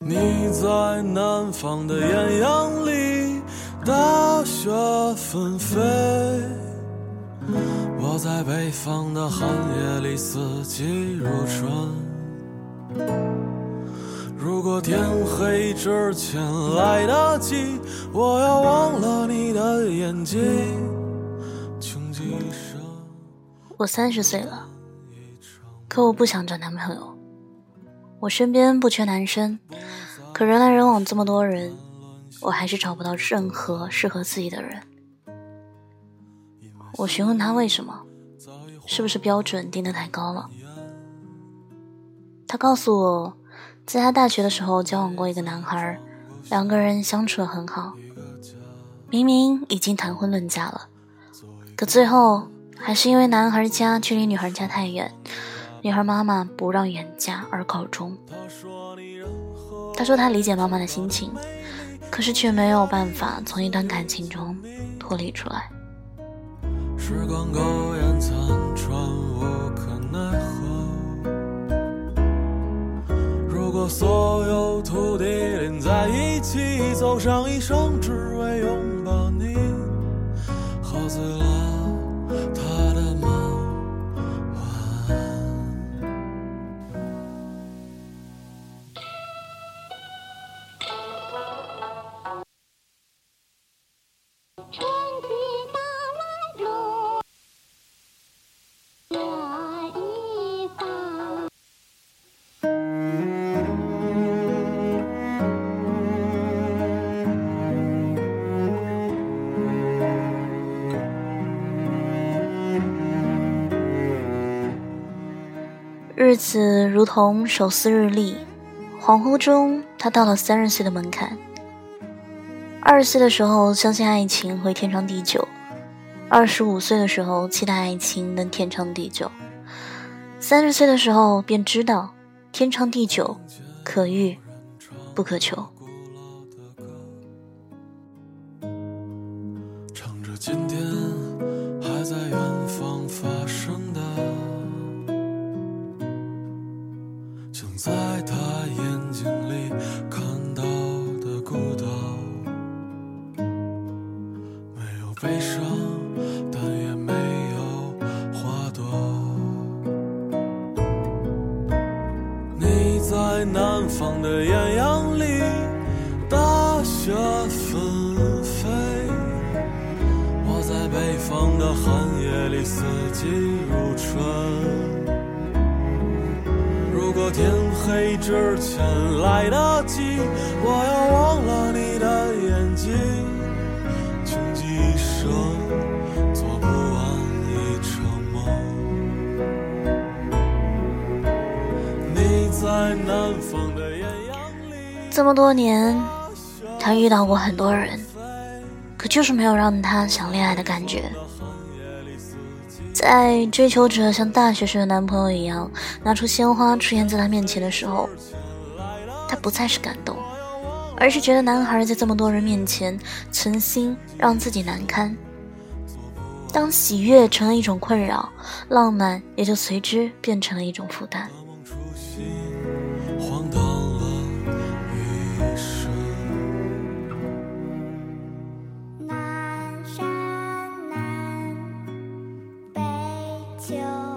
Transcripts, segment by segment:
你在南方的艳阳里，大雪纷飞；我在北方的寒夜里，四季如春。如果天黑之前来得及，我要忘了你的眼睛。穷极一生，我三十岁了，可我不想找男朋友。我身边不缺男生，可人来人往这么多人，我还是找不到任何适合自己的人。我询问他为什么，是不是标准定得太高了？他告诉我，在他大学的时候交往过一个男孩，两个人相处的很好，明明已经谈婚论嫁了，可最后还是因为男孩家距离女孩家太远。女孩妈妈不让远嫁而告终。他说他理解妈妈的心情，可是却没有办法从一段感情中脱离出来。时光苟延残喘，无可奈何。如果所有土地连在一起，走上一生只为拥抱你，喝醉了他日子如同手撕日历，恍惚中，他到了三十岁的门槛。二十岁的时候，相信爱情会天长地久；二十五岁的时候，期待爱情能天长地久；三十岁的时候，便知道天长地久可遇不可求。悲伤，但也没有花朵。你在南方的艳阳里，大雪纷飞；我在北方的寒夜里，四季如春。如果天黑之前来得这么多年，他遇到过很多人，可就是没有让他想恋爱的感觉。在追求者像大学时的男朋友一样拿出鲜花出现在他面前的时候，他不再是感动，而是觉得男孩在这么多人面前存心让自己难堪。当喜悦成了一种困扰，浪漫也就随之变成了一种负担。 죠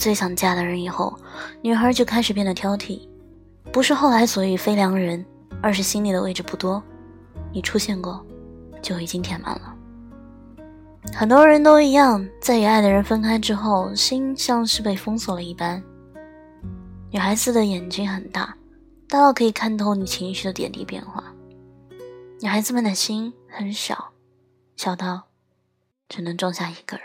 最想嫁的人以后，女孩就开始变得挑剔。不是后来所遇非良人，而是心里的位置不多，你出现过，就已经填满了。很多人都一样，在与爱的人分开之后，心像是被封锁了一般。女孩子的眼睛很大，大到可以看透你情绪的点滴变化；女孩子们的心很小，小到只能装下一个人。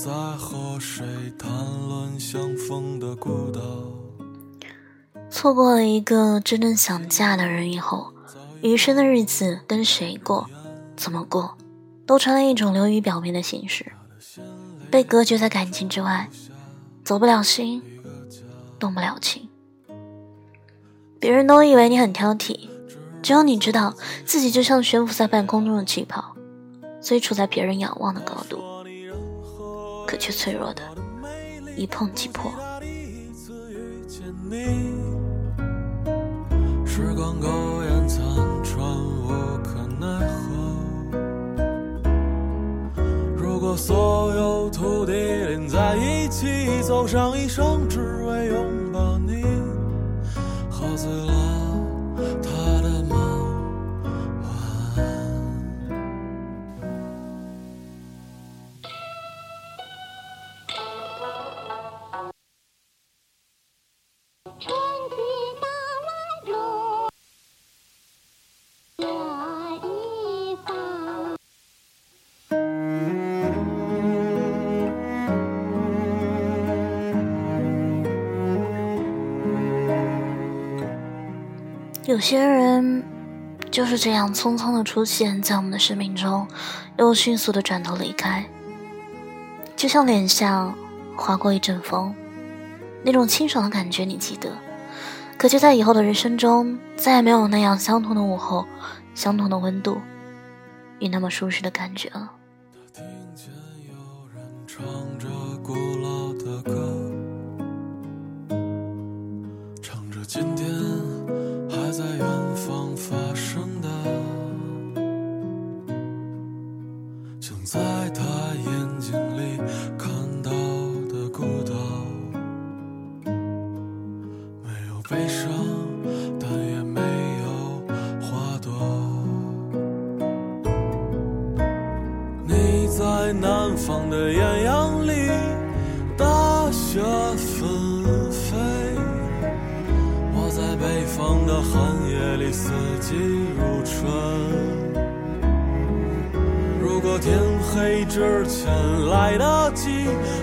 在和谁谈论相逢的孤岛。错过了一个真正想嫁的人以后，余生的日子跟谁过，怎么过，都成了一种流于表面的形式，被隔绝在感情之外，走不了心，动不了情。别人都以为你很挑剔，只有你知道自己就像悬浮在半空中的气泡，所以处在别人仰望的高度，可却脆弱的一碰即破。第一次遇见你，时光苟延残喘，无可奈何。如果所有土地连在一起，走上一生只为有些人就是这样匆匆的出现在我们的生命中，又迅速的转头离开，就像脸上划过一阵风，那种清爽的感觉你记得，可就在以后的人生中，再也没有那样相同的午后，相同的温度，与那么舒适的感觉了。还在远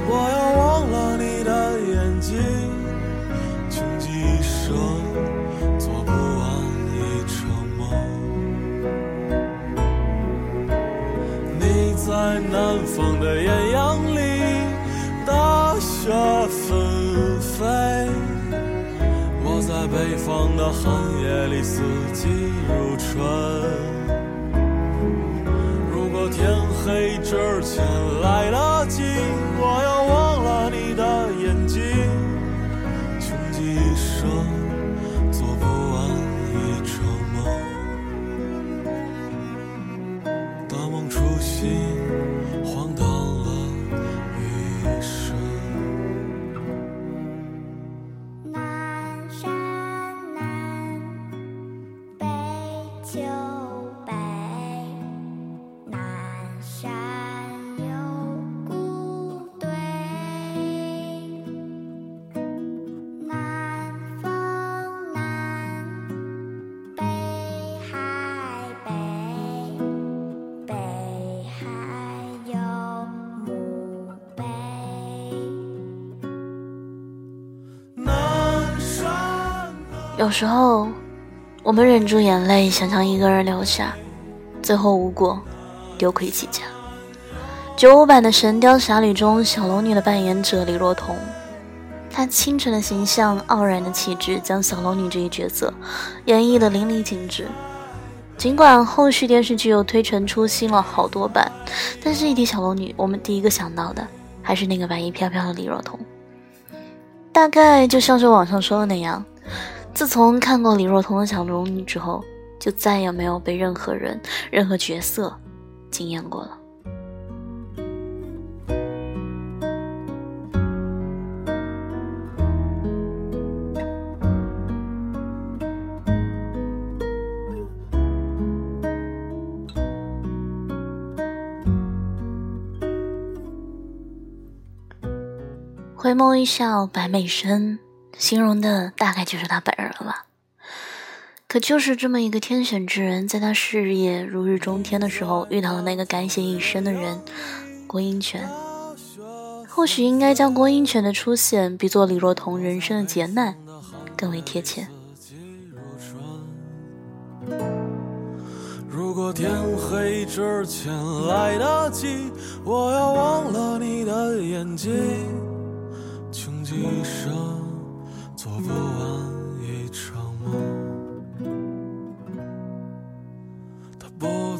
我要忘了你的眼睛，穷极一生做不完一场梦。你在南方的艳阳里，大雪纷飞；我在北方的寒夜里，四季如春。如果天黑之前来了梦有时候，我们忍住眼泪，想将一个人留下，最后无果，丢盔弃甲。九五版的《神雕侠侣》中，小龙女的扮演者李若彤，她清纯的形象、傲然的气质，将小龙女这一角色演绎的淋漓尽致。尽管后续电视剧又推陈出新了好多版，但是一提小龙女，我们第一个想到的还是那个白衣飘飘的李若彤。大概就像是网上说的那样，自从看过李若彤的小龙女之后，就再也没有被任何人、任何角色惊艳过了。回眸一笑百媚生，形容的大概就是她本。可就是这么一个天选之人，在他事业如日中天的时候，遇到了那个改写一生的人——郭英权。或许应该将郭英权的出现比作李若彤人生的劫难更为贴切。如果天黑之前来得及，我要忘了你的眼睛。穷极一生做不完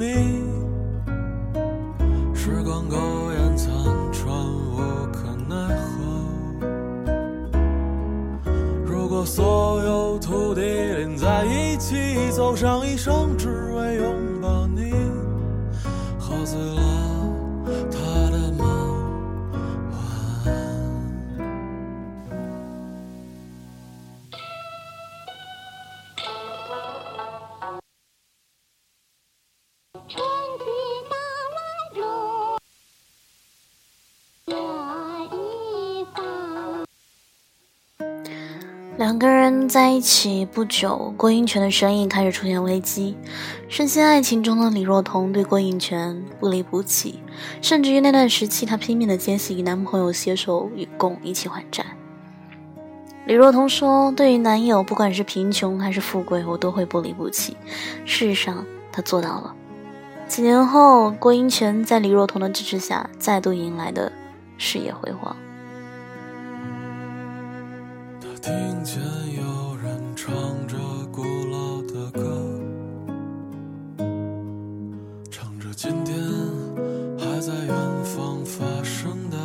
你。时光苟延残喘，无可奈何。如果所有土地连在一起，走上一生，两个人在一起不久，郭英权的生意开始出现危机。深陷爱情中的李若彤对郭英权不离不弃，甚至于那段时期，她拼命的坚信与男朋友携手与共一起还债。李若彤说：“对于男友，不管是贫穷还是富贵，我都会不离不弃。”事实上，她做到了。几年后，郭英权在李若彤的支持下，再度迎来的事业辉煌。听见有人唱着古老的歌，唱着今天还在远方发生的，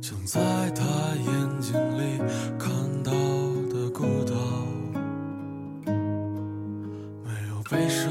像在他眼睛里看到的孤岛，没有悲伤，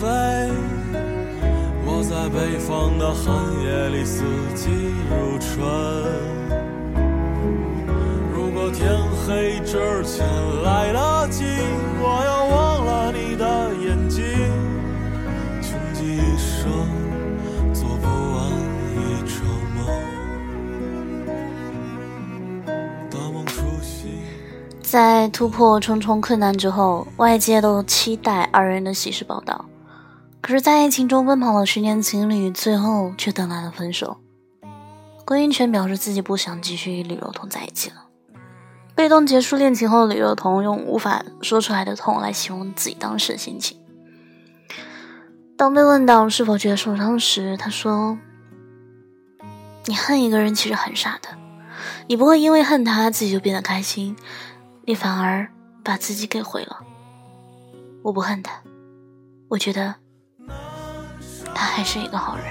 飞；我在北方的寒夜里，四季如春。如果天黑之前来得及，我要忘了你的眼睛，穷极一生做不完一场梦。大梦初醒。在突破重重困难之后，外界都期待二人的喜事报道。可是，在爱情中奔跑了十年情侣，最后却等来了分手。郭英权表示自己不想继续与李若彤在一起了。被动结束恋情后，李若彤用无法说出来的痛来形容自己当时的心情。当被问到是否觉得受伤时，他说：“你恨一个人其实很傻的，你不会因为恨他自己就变得开心，你反而把自己给毁了。我不恨他，我觉得他还是一个好人。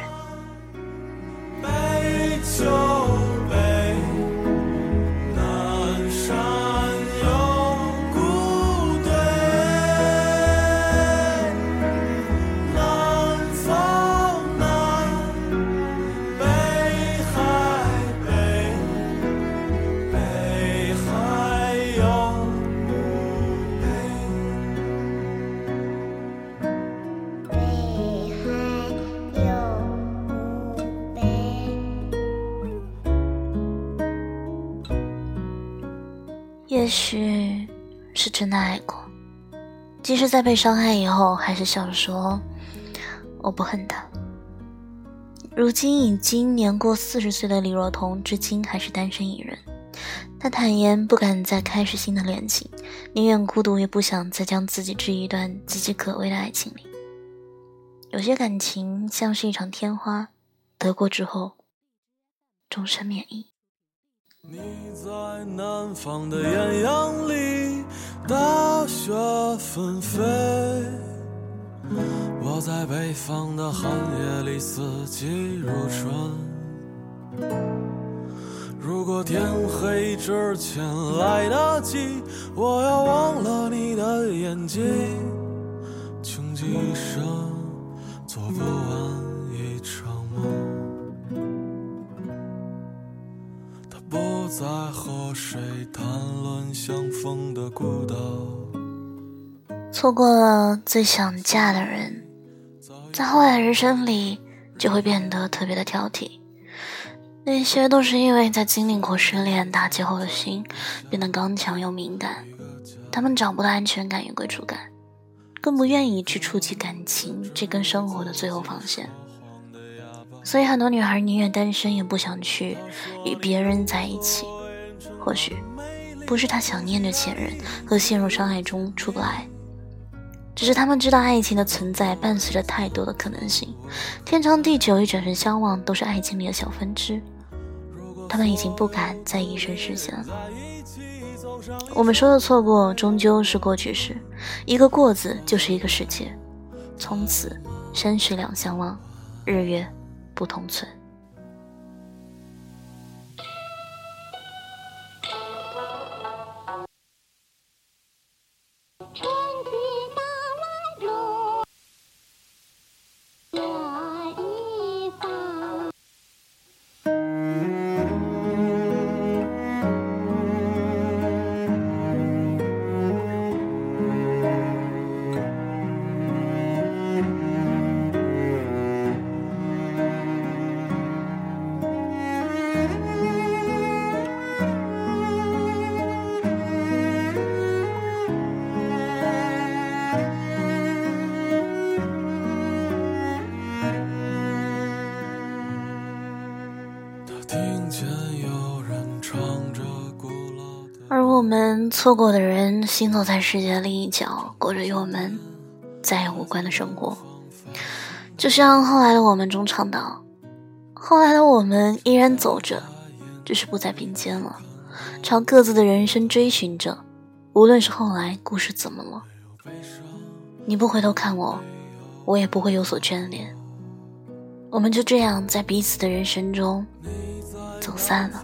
许是真的爱过，即使在被伤害以后，还是笑着说我不恨他。如今已经年过四十岁的李若彤，至今还是单身一人。她坦言不敢再开始新的恋情，宁愿孤独，也不想再将自己置于一段岌岌可危的爱情里。有些感情像是一场天花，得过之后，终身免疫。你在南方的艳阳里，大雪纷飞；我在北方的寒夜里，四季如春。如果天黑之前来得及，我要忘了你的眼睛，穷极一生做不完在和谁谈论相逢的孤岛，错过了最想嫁的人，在后来人生里就会变得特别的挑剔。那些都是因为在经历过失恋打击后的心变得刚强又敏感，他们找不到安全感与归属感，更不愿意去触及感情这根生活的最后防线。所以很多女孩宁愿单身，也不想去与别人在一起。或许不是她想念着前任和陷入伤害中出不来，只是他们知道爱情的存在伴随着太多的可能性，天长地久与转身相望都是爱情里的小分支。他们已经不敢再以身试险了。我们说的错过，终究是过去式，一个“过”字就是一个世界，从此山水两相望，日月不同存。错过的人，行走在世界的另一角，过着与我们再也无关的生活。就像后来的我们中唱到：“后来的我们依然走着，只是不再并肩了，朝各自的人生追寻着。无论是后来故事怎么了，你不回头看我，我也不会有所眷恋。我们就这样在彼此的人生中走散了。”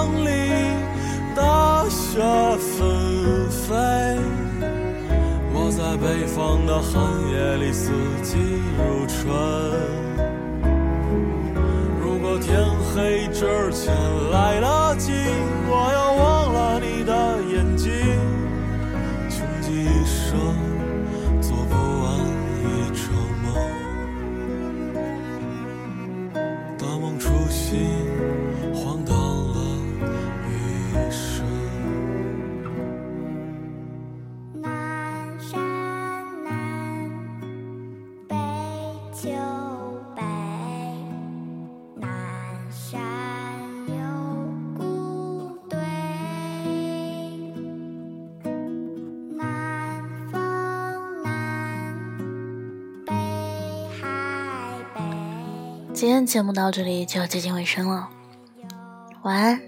雪纷飞；我在北方的寒夜里，四季如春。如果天黑之前来了今天节目到这里就接近尾声了，晚安，